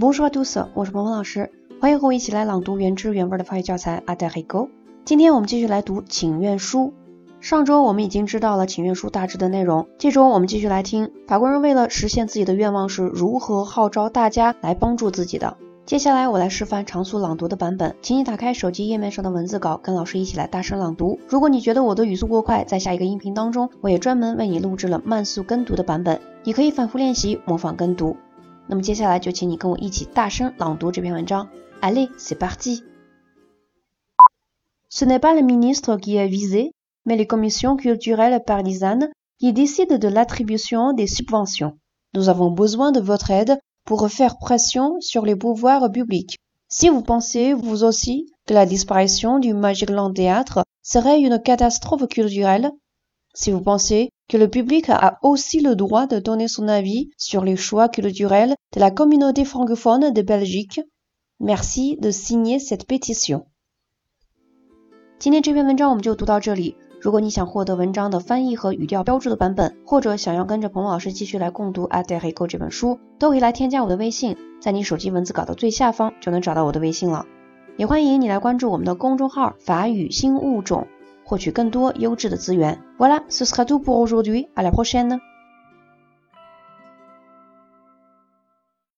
Bonjour tous，我是萌萌老师，欢迎和我一起来朗读原汁原味的法语教材《a d e r i g o 今天我们继续来读请愿书。上周我们已经知道了请愿书大致的内容，这周我们继续来听法国人为了实现自己的愿望是如何号召大家来帮助自己的。接下来我来示范常速朗读的版本，请你打开手机页面上的文字稿，跟老师一起来大声朗读。如果你觉得我的语速过快，在下一个音频当中，我也专门为你录制了慢速跟读的版本，你可以反复练习模仿跟读。那么接下来就请你跟我一起大声朗读这篇文章。Allez, c'est parti. Ce n'est pas le ministre qui est visé, mais les commissions culturelles partisans qui décident de l'attribution des subventions. Nous avons besoin de votre aide pour faire pression sur les pouvoirs publics. Si vous pensez, vous aussi, que la disparition du Magicland Théâtre serait une catastrophe culturelle, si vous pensez que le public a aussi le droit de donner son avis sur les choix culturels de la communauté francophone de Belgique, merci de signer cette pétition. 今天这篇文章我们就读到这里。如果你想获得文章的翻译和语调标注的版本，或者想要跟着彭老师继续来共读《a d e r i g o 这本书，都可以来添加我的微信，在你手机文字稿的最下方就能找到我的微信了。也欢迎你来关注我们的公众号“法语新物种”，获取更多优质的资源。Voilà, ce sera tout pour aujourd'hui. À la prochaine.